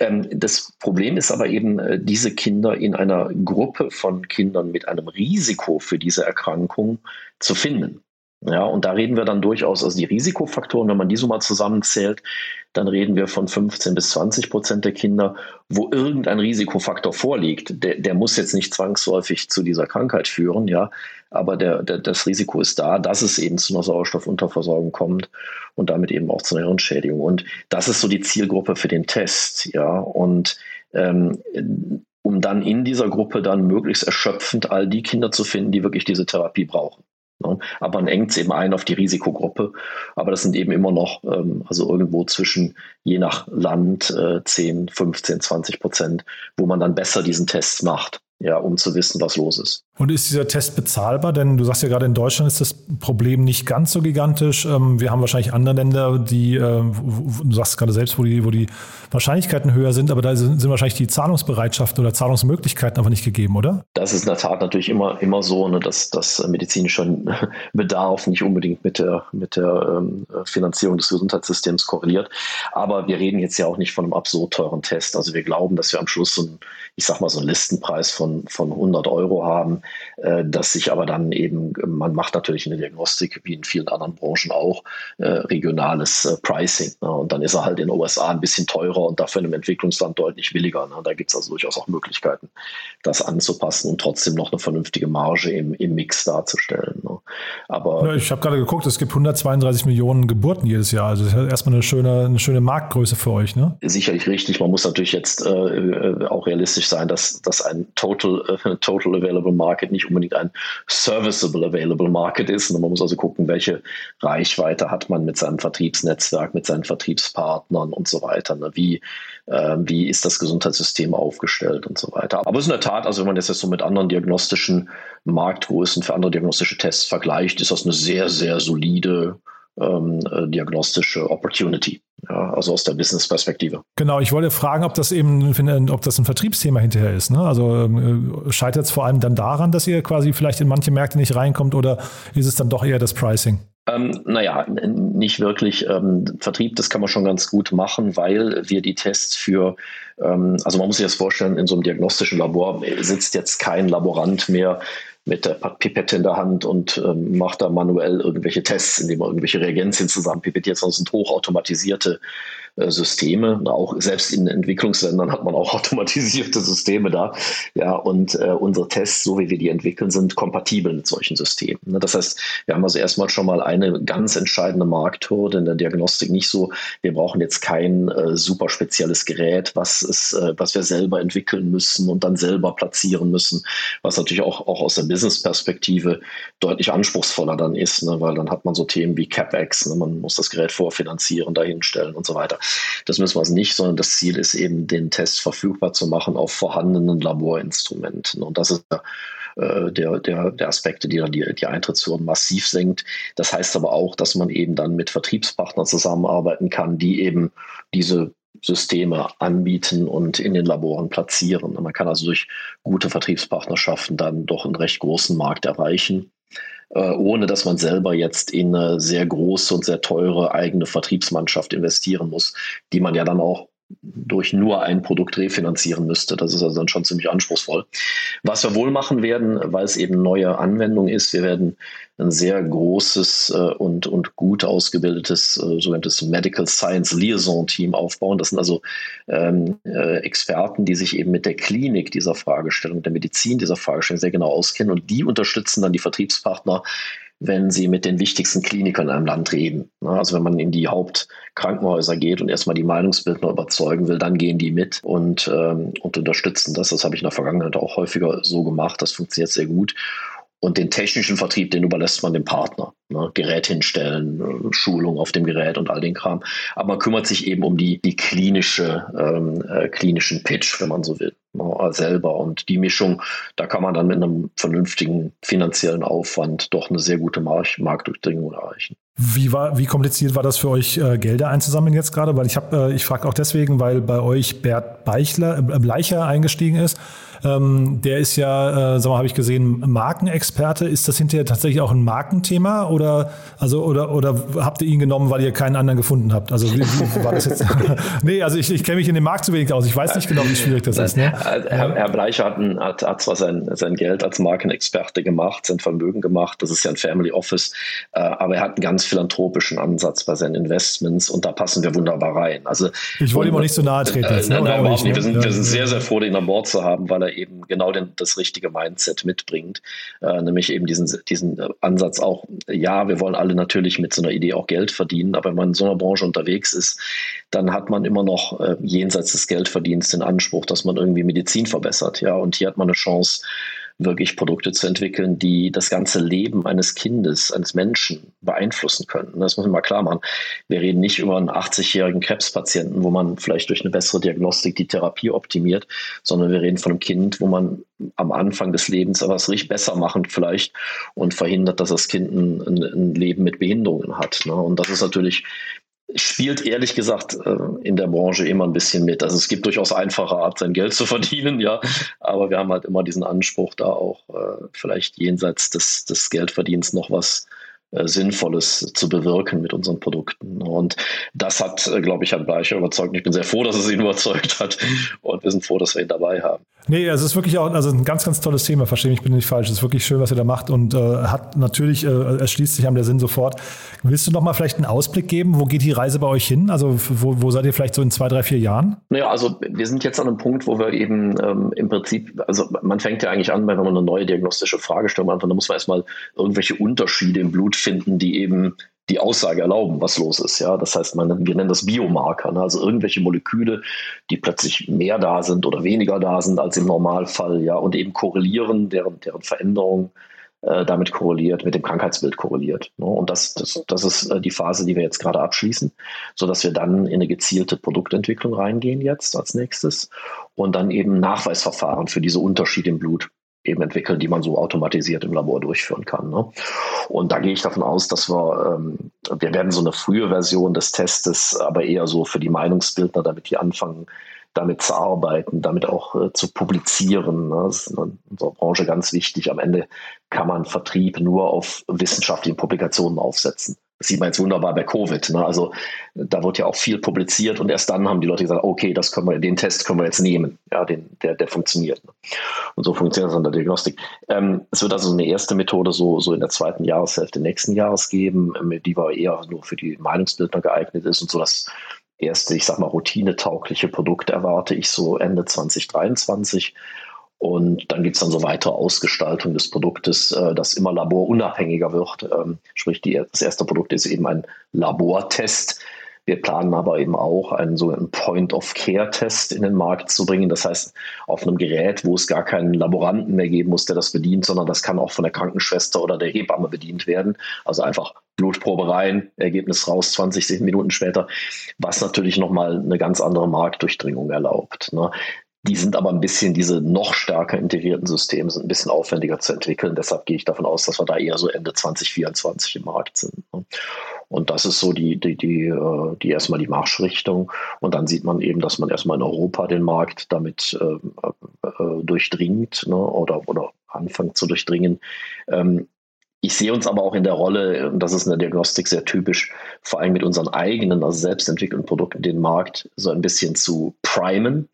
Ähm, das Problem ist aber eben, äh, diese Kinder in einer Gruppe von Kindern mit einem Risiko für diese Erkrankung zu finden. Ja, und da reden wir dann durchaus, also die Risikofaktoren, wenn man die so mal zusammenzählt, dann reden wir von 15 bis 20 Prozent der Kinder, wo irgendein Risikofaktor vorliegt. Der, der muss jetzt nicht zwangsläufig zu dieser Krankheit führen, ja, aber der, der, das Risiko ist da, dass es eben zu einer Sauerstoffunterversorgung kommt und damit eben auch zu einer Hirnschädigung. Und das ist so die Zielgruppe für den Test, ja. Und ähm, um dann in dieser Gruppe dann möglichst erschöpfend all die Kinder zu finden, die wirklich diese Therapie brauchen. Ne? Aber man engt es eben ein auf die Risikogruppe. Aber das sind eben immer noch, ähm, also irgendwo zwischen, je nach Land, äh, 10, 15, 20 Prozent, wo man dann besser diesen Test macht ja, um zu wissen, was los ist. Und ist dieser Test bezahlbar? Denn du sagst ja gerade, in Deutschland ist das Problem nicht ganz so gigantisch. Ähm, wir haben wahrscheinlich andere Länder, die, äh, du sagst gerade selbst, wo die, wo die Wahrscheinlichkeiten höher sind, aber da sind, wahrscheinlich die Zahlungsbereitschaften oder Zahlungsmöglichkeiten einfach nicht gegeben, oder? Das ist in der Tat natürlich immer, immer so, ne, dass das medizinische Bedarf nicht unbedingt mit der, mit der ähm, Finanzierung des Gesundheitssystems korreliert. Aber wir reden jetzt ja auch nicht von einem absurd teuren Test. Also wir glauben, dass wir am Schluss so ein, ich sag mal, so einen Listenpreis von von, von 100 Euro haben, äh, dass sich aber dann eben, man macht natürlich in der Diagnostik, wie in vielen anderen Branchen auch, äh, regionales äh, Pricing. Ne? Und dann ist er halt in den USA ein bisschen teurer und dafür in einem Entwicklungsland deutlich billiger. Ne? Da gibt es also durchaus auch Möglichkeiten, das anzupassen und trotzdem noch eine vernünftige Marge im, im Mix darzustellen. Ne? Aber ja, ich habe gerade geguckt, es gibt 132 Millionen Geburten jedes Jahr. Also das ist erstmal eine schöne, eine schöne Marktgröße für euch. Ne? Sicherlich richtig. Man muss natürlich jetzt äh, äh auch realistisch sein, dass, dass ein Total, äh, Total Available Market nicht unbedingt ein Serviceable Available Market ist. Und man muss also gucken, welche Reichweite hat man mit seinem Vertriebsnetzwerk, mit seinen Vertriebspartnern und so weiter. Ne? Wie, äh, wie ist das Gesundheitssystem aufgestellt und so weiter. Aber es ist in der Tat, also wenn man das jetzt so mit anderen diagnostischen Marktgrößen für andere diagnostische Tests vergleicht, ist das eine sehr, sehr solide ähm, äh, diagnostische Opportunity. Ja, also aus der Business-Perspektive. Genau, ich wollte fragen, ob das eben, ob das ein Vertriebsthema hinterher ist. Ne? Also ähm, scheitert es vor allem dann daran, dass ihr quasi vielleicht in manche Märkte nicht reinkommt oder ist es dann doch eher das Pricing? Ähm, naja, nicht wirklich. Ähm, Vertrieb, das kann man schon ganz gut machen, weil wir die Tests für, ähm, also man muss sich das vorstellen, in so einem diagnostischen Labor sitzt jetzt kein Laborant mehr mit der Pipette in der Hand und ähm, macht da manuell irgendwelche Tests, indem er irgendwelche Reagenzien zusammen pipettiert, sondern sind hochautomatisierte Systeme. Auch selbst in Entwicklungsländern hat man auch automatisierte Systeme da. Ja, und äh, unsere Tests, so wie wir die entwickeln, sind kompatibel mit solchen Systemen. Ne? Das heißt, wir haben also erstmal schon mal eine ganz entscheidende Markthürde in der Diagnostik. Nicht so, wir brauchen jetzt kein äh, super spezielles Gerät, was, ist, äh, was wir selber entwickeln müssen und dann selber platzieren müssen, was natürlich auch, auch aus der Business-Perspektive deutlich anspruchsvoller dann ist, ne? weil dann hat man so Themen wie CapEx, ne? man muss das Gerät vorfinanzieren, dahinstellen und so weiter. Das müssen wir also nicht, sondern das Ziel ist eben, den Test verfügbar zu machen auf vorhandenen Laborinstrumenten. Und das ist äh, der, der, der Aspekte, die dann die, die Eintrittshürden massiv senkt. Das heißt aber auch, dass man eben dann mit Vertriebspartnern zusammenarbeiten kann, die eben diese Systeme anbieten und in den Laboren platzieren. Man kann also durch gute Vertriebspartnerschaften dann doch einen recht großen Markt erreichen. Äh, ohne dass man selber jetzt in eine sehr große und sehr teure eigene Vertriebsmannschaft investieren muss, die man ja dann auch durch nur ein Produkt refinanzieren müsste. Das ist also dann schon ziemlich anspruchsvoll. Was wir wohl machen werden, weil es eben neue Anwendung ist, wir werden ein sehr großes äh, und, und gut ausgebildetes äh, sogenanntes Medical Science Liaison Team aufbauen. Das sind also ähm, äh, Experten, die sich eben mit der Klinik dieser Fragestellung, der Medizin dieser Fragestellung sehr genau auskennen und die unterstützen dann die Vertriebspartner wenn sie mit den wichtigsten Klinikern in einem Land reden. Also wenn man in die Hauptkrankenhäuser geht und erstmal die Meinungsbildner überzeugen will, dann gehen die mit und, ähm, und unterstützen das. Das habe ich in der Vergangenheit auch häufiger so gemacht. Das funktioniert sehr gut. Und den technischen Vertrieb, den überlässt man dem Partner. Ne? Gerät hinstellen, äh, Schulung auf dem Gerät und all den Kram. Aber man kümmert sich eben um die, die klinische, ähm, äh, klinischen Pitch, wenn man so will? Selber. Und die Mischung, da kann man dann mit einem vernünftigen finanziellen Aufwand doch eine sehr gute Mark Marktdurchdringung erreichen. Wie, war, wie kompliziert war das für euch, äh, Gelder einzusammeln jetzt gerade? Weil ich habe, äh, ich frage auch deswegen, weil bei euch Bert Beichler, äh, Bleicher eingestiegen ist. Ähm, der ist ja, äh, sag mal, habe ich gesehen, Markenexperte. Ist das hinterher tatsächlich auch ein Markenthema oder also oder oder habt ihr ihn genommen, weil ihr keinen anderen gefunden habt? Also wie, wie war das jetzt? nee, also ich, ich kenne mich in dem Markt zu wenig aus. Ich weiß nicht genau, wie schwierig das ist. Ne? Herr, Herr Bleicher hat, hat, hat zwar sein, sein Geld als Markenexperte gemacht, sein Vermögen gemacht. Das ist ja ein Family Office, äh, aber er hat einen ganz philanthropischen Ansatz bei seinen Investments und da passen wir wunderbar rein. Also ich wollte ihm auch nicht so nahe treten. Äh, ne? nein, nein, nicht, wir, sind, wir sind sehr, sehr froh, den an Bord zu haben, weil er eben genau den, das richtige Mindset mitbringt, äh, nämlich eben diesen, diesen Ansatz auch, ja, wir wollen alle natürlich mit so einer Idee auch Geld verdienen, aber wenn man in so einer Branche unterwegs ist, dann hat man immer noch äh, jenseits des Geldverdienens den Anspruch, dass man irgendwie Medizin verbessert. Ja, und hier hat man eine Chance, wirklich Produkte zu entwickeln, die das ganze Leben eines Kindes, eines Menschen beeinflussen können. Das muss man mal klar machen. Wir reden nicht über einen 80-jährigen Krebspatienten, wo man vielleicht durch eine bessere Diagnostik die Therapie optimiert, sondern wir reden von einem Kind, wo man am Anfang des Lebens etwas richtig besser machen vielleicht und verhindert, dass das Kind ein, ein Leben mit Behinderungen hat. Ne? Und das ist natürlich spielt ehrlich gesagt äh, in der Branche immer ein bisschen mit. Also es gibt durchaus einfache Art, sein Geld zu verdienen, ja, aber wir haben halt immer diesen Anspruch, da auch äh, vielleicht jenseits des, des Geldverdienens noch was äh, Sinnvolles zu bewirken mit unseren Produkten. Und das hat, glaube ich, Herrn Bleicher überzeugt. Ich bin sehr froh, dass es ihn überzeugt hat. Und wir sind froh, dass wir ihn dabei haben. Nee, also es ist wirklich auch also ein ganz, ganz tolles Thema. Verstehe mich, bin nicht falsch. Es ist wirklich schön, was ihr da macht und äh, hat natürlich, äh, erschließt sich am der Sinn sofort. Willst du noch mal vielleicht einen Ausblick geben? Wo geht die Reise bei euch hin? Also wo, wo seid ihr vielleicht so in zwei, drei, vier Jahren? Naja, also wir sind jetzt an einem Punkt, wo wir eben ähm, im Prinzip, also man fängt ja eigentlich an, wenn man eine neue diagnostische Fragestellung anfängt, dann muss man erstmal irgendwelche Unterschiede im Blut finden, die eben die Aussage erlauben, was los ist. Ja, das heißt, man, wir nennen das Biomarker, ne? also irgendwelche Moleküle, die plötzlich mehr da sind oder weniger da sind als im Normalfall, ja, und eben korrelieren, deren, deren Veränderung äh, damit korreliert, mit dem Krankheitsbild korreliert. Ne? Und das, das, das ist äh, die Phase, die wir jetzt gerade abschließen, sodass wir dann in eine gezielte Produktentwicklung reingehen jetzt als nächstes und dann eben Nachweisverfahren für diese Unterschiede im Blut eben entwickeln, die man so automatisiert im Labor durchführen kann. Ne? Und da gehe ich davon aus, dass wir, ähm, wir werden so eine frühe Version des Testes, aber eher so für die Meinungsbildner, damit die anfangen, damit zu arbeiten, damit auch äh, zu publizieren. Ne? Das ist in unserer Branche ganz wichtig. Am Ende kann man Vertrieb nur auf wissenschaftlichen Publikationen aufsetzen. Das sieht man jetzt wunderbar bei Covid. Ne? Also da wird ja auch viel publiziert und erst dann haben die Leute gesagt, okay, das können wir, den Test können wir jetzt nehmen. Ja, den, der, der funktioniert. Ne? Und so funktioniert das in der Diagnostik. Ähm, es wird also eine erste Methode so, so in der zweiten Jahreshälfte nächsten Jahres geben, ähm, die aber eher nur für die Meinungsbildner geeignet ist und so das erste, ich sag mal, routinetaugliche Produkt erwarte ich so Ende 2023. Und dann gibt es dann so weitere Ausgestaltung des Produktes, äh, das immer laborunabhängiger wird. Ähm, sprich, die, das erste Produkt ist eben ein Labortest. Wir planen aber eben auch einen sogenannten Point-of-Care-Test in den Markt zu bringen. Das heißt, auf einem Gerät, wo es gar keinen Laboranten mehr geben muss, der das bedient, sondern das kann auch von der Krankenschwester oder der Hebamme bedient werden. Also einfach Blutprobe rein, Ergebnis raus, 20 Minuten später, was natürlich nochmal eine ganz andere Marktdurchdringung erlaubt. Ne? Die sind aber ein bisschen, diese noch stärker integrierten Systeme sind ein bisschen aufwendiger zu entwickeln. Deshalb gehe ich davon aus, dass wir da eher so Ende 2024 im Markt sind. Ne? Und das ist so die, die, die, äh, die erstmal die Marschrichtung. Und dann sieht man eben, dass man erstmal in Europa den Markt damit äh, äh, durchdringt ne? oder, oder anfängt zu durchdringen. Ähm, ich sehe uns aber auch in der Rolle, und das ist in der Diagnostik sehr typisch, vor allem mit unseren eigenen, also selbst entwickelten Produkten den Markt so ein bisschen zu primen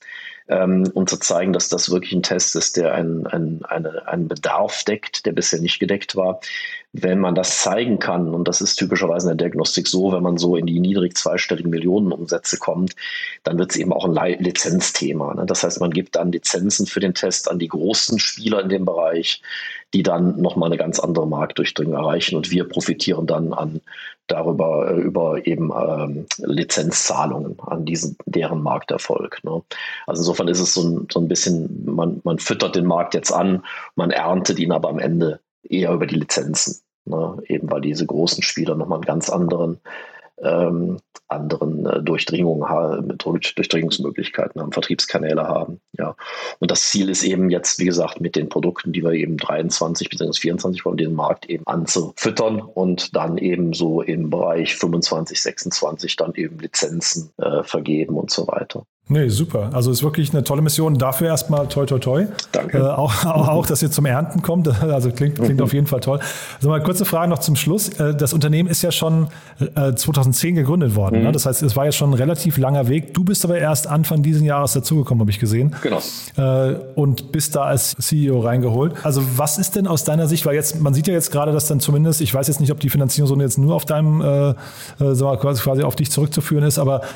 ähm, und zu zeigen, dass das wirklich ein Test ist, der einen, einen, eine, einen Bedarf deckt, der bisher nicht gedeckt war. Wenn man das zeigen kann, und das ist typischerweise in der Diagnostik so, wenn man so in die niedrig zweistelligen Millionenumsätze kommt, dann wird es eben auch ein Lizenzthema. Ne? Das heißt, man gibt dann Lizenzen für den Test an die großen Spieler in dem Bereich, die dann nochmal eine ganz andere Marktdurchdringung erreichen und wir profitieren dann an darüber äh, über eben ähm, Lizenzzahlungen an diesen deren Markterfolg. Ne? Also insofern ist es so ein, so ein bisschen, man, man füttert den Markt jetzt an, man erntet ihn aber am Ende eher über die Lizenzen. Ne? Eben weil diese großen Spieler nochmal einen ganz anderen ähm, anderen äh, Durchdringungen haben, Durchdringungsmöglichkeiten haben, Vertriebskanäle haben. Ja. Und das Ziel ist eben jetzt, wie gesagt, mit den Produkten, die wir eben 23 bzw. 24 wollen, den Markt eben anzufüttern und dann eben so im Bereich 25, 26 dann eben Lizenzen äh, vergeben und so weiter. Nee, super. Also ist wirklich eine tolle Mission. Dafür erstmal toi toi toi. Danke. Äh, auch, auch, auch, dass ihr zum Ernten kommt. Also klingt, klingt mhm. auf jeden Fall toll. Also mal kurze Frage noch zum Schluss. Äh, das Unternehmen ist ja schon äh, 2010 gegründet worden. Ne? Mhm. Ne? Das heißt, es war ja schon ein relativ langer Weg. Du bist aber erst Anfang dieses Jahres dazugekommen, habe ich gesehen. Genau. Äh, und bist da als CEO reingeholt. Also was ist denn aus deiner Sicht, weil jetzt, man sieht ja jetzt gerade, dass dann zumindest, ich weiß jetzt nicht, ob die Finanzierung so jetzt nur auf deinem, äh, äh quasi auf dich zurückzuführen ist, aber äh,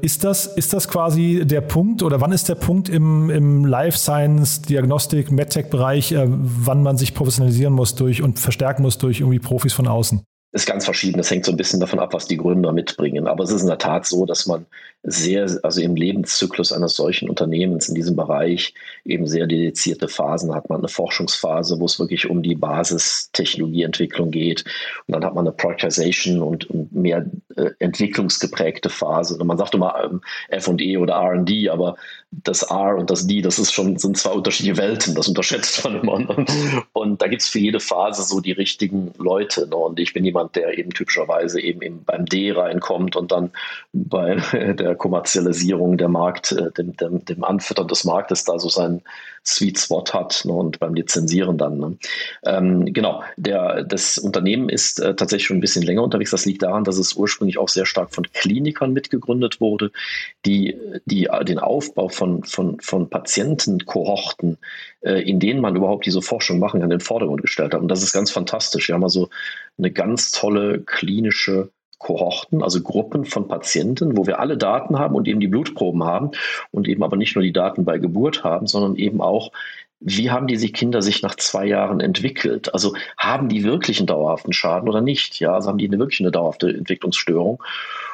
ist das, ist das quasi der Punkt oder wann ist der Punkt im, im Life Science, Diagnostik, MedTech-Bereich, äh, wann man sich professionalisieren muss durch und verstärken muss durch irgendwie Profis von außen? Ist ganz verschieden. Das hängt so ein bisschen davon ab, was die Gründer mitbringen. Aber es ist in der Tat so, dass man sehr, also im Lebenszyklus eines solchen Unternehmens in diesem Bereich eben sehr dedizierte Phasen hat. Man eine Forschungsphase, wo es wirklich um die Basistechnologieentwicklung geht. Und dann hat man eine Productization und, und mehr äh, entwicklungsgeprägte Phase. Und man sagt immer ähm, F&E oder R&D, aber das R und das D, das ist schon, sind zwei unterschiedliche Welten. Das unterschätzt man immer. Ne? Und da gibt es für jede Phase so die richtigen Leute. Ne? Und ich bin jemand, der eben typischerweise eben, eben beim D reinkommt und dann bei der Kommerzialisierung der Markt, äh, dem, dem, dem Anfüttern des Marktes da so seinen Sweet Spot hat ne, und beim Lizenzieren dann. Ne. Ähm, genau, der, das Unternehmen ist äh, tatsächlich schon ein bisschen länger unterwegs. Das liegt daran, dass es ursprünglich auch sehr stark von Klinikern mitgegründet wurde, die, die den Aufbau von, von, von Patientenkohorten, äh, in denen man überhaupt diese Forschung machen kann, in den Vordergrund gestellt haben. Und das ist ganz fantastisch. Wir haben also eine ganz tolle klinische Kohorten, also Gruppen von Patienten, wo wir alle Daten haben und eben die Blutproben haben und eben aber nicht nur die Daten bei Geburt haben, sondern eben auch, wie haben diese Kinder sich nach zwei Jahren entwickelt? Also haben die wirklich einen dauerhaften Schaden oder nicht? Ja, also haben die wirklich eine dauerhafte Entwicklungsstörung?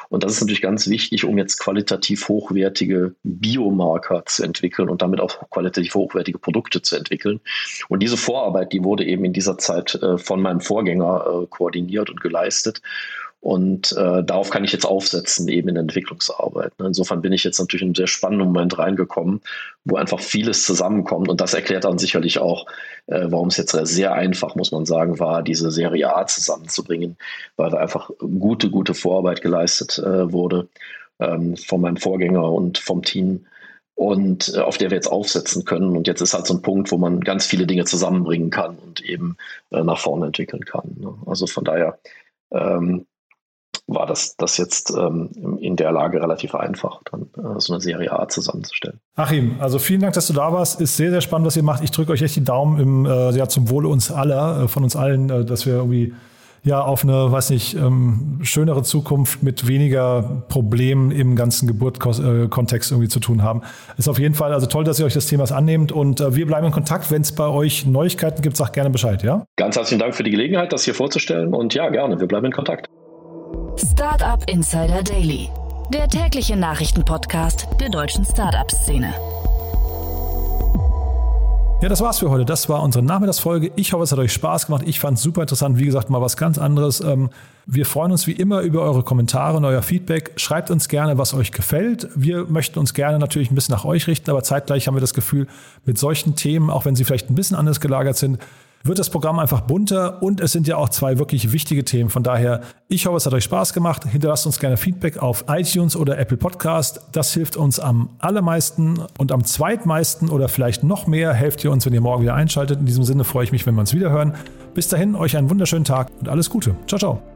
Und das ist natürlich ganz wichtig, um jetzt qualitativ hochwertige Biomarker zu entwickeln und damit auch qualitativ hochwertige Produkte zu entwickeln. Und diese Vorarbeit, die wurde eben in dieser Zeit äh, von meinem Vorgänger äh, koordiniert und geleistet. Und äh, darauf kann ich jetzt aufsetzen, eben in der Entwicklungsarbeit. Ne? Insofern bin ich jetzt natürlich in einen sehr spannenden Moment reingekommen, wo einfach vieles zusammenkommt. Und das erklärt dann sicherlich auch, äh, warum es jetzt sehr einfach, muss man sagen, war, diese Serie A zusammenzubringen, weil da einfach gute, gute Vorarbeit geleistet äh, wurde ähm, von meinem Vorgänger und vom Team und äh, auf der wir jetzt aufsetzen können. Und jetzt ist halt so ein Punkt, wo man ganz viele Dinge zusammenbringen kann und eben äh, nach vorne entwickeln kann. Ne? Also von daher ähm, war das, das jetzt ähm, in der Lage relativ einfach, dann äh, so eine Serie A zusammenzustellen. Achim, also vielen Dank, dass du da warst. Ist sehr, sehr spannend, was ihr macht. Ich drücke euch echt die Daumen im, äh, ja, zum Wohle uns aller, äh, von uns allen, äh, dass wir irgendwie ja auf eine, weiß nicht, ähm, schönere Zukunft mit weniger Problemen im ganzen Geburtskontext irgendwie zu tun haben. Ist auf jeden Fall also toll, dass ihr euch das Themas annehmt und äh, wir bleiben in Kontakt. Wenn es bei euch Neuigkeiten gibt, sagt gerne Bescheid, ja? Ganz herzlichen Dank für die Gelegenheit, das hier vorzustellen und ja, gerne, wir bleiben in Kontakt. Startup Insider Daily, der tägliche Nachrichtenpodcast der deutschen Startup-Szene. Ja, das war's für heute. Das war unsere Nachmittagsfolge. Ich hoffe, es hat euch Spaß gemacht. Ich fand es super interessant. Wie gesagt, mal was ganz anderes. Ähm, wir freuen uns wie immer über eure Kommentare und euer Feedback. Schreibt uns gerne, was euch gefällt. Wir möchten uns gerne natürlich ein bisschen nach euch richten, aber zeitgleich haben wir das Gefühl, mit solchen Themen, auch wenn sie vielleicht ein bisschen anders gelagert sind, wird das Programm einfach bunter und es sind ja auch zwei wirklich wichtige Themen. Von daher, ich hoffe, es hat euch Spaß gemacht. Hinterlasst uns gerne Feedback auf iTunes oder Apple Podcast. Das hilft uns am allermeisten und am zweitmeisten oder vielleicht noch mehr helft ihr uns, wenn ihr morgen wieder einschaltet. In diesem Sinne freue ich mich, wenn wir uns wieder hören. Bis dahin, euch einen wunderschönen Tag und alles Gute. Ciao, ciao.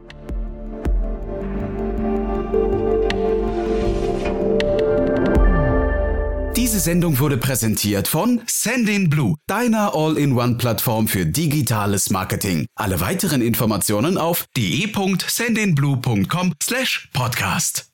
Diese Sendung wurde präsentiert von Sendin Blue, deiner All-in-One-Plattform für digitales Marketing. Alle weiteren Informationen auf de.sendinblue.com/podcast.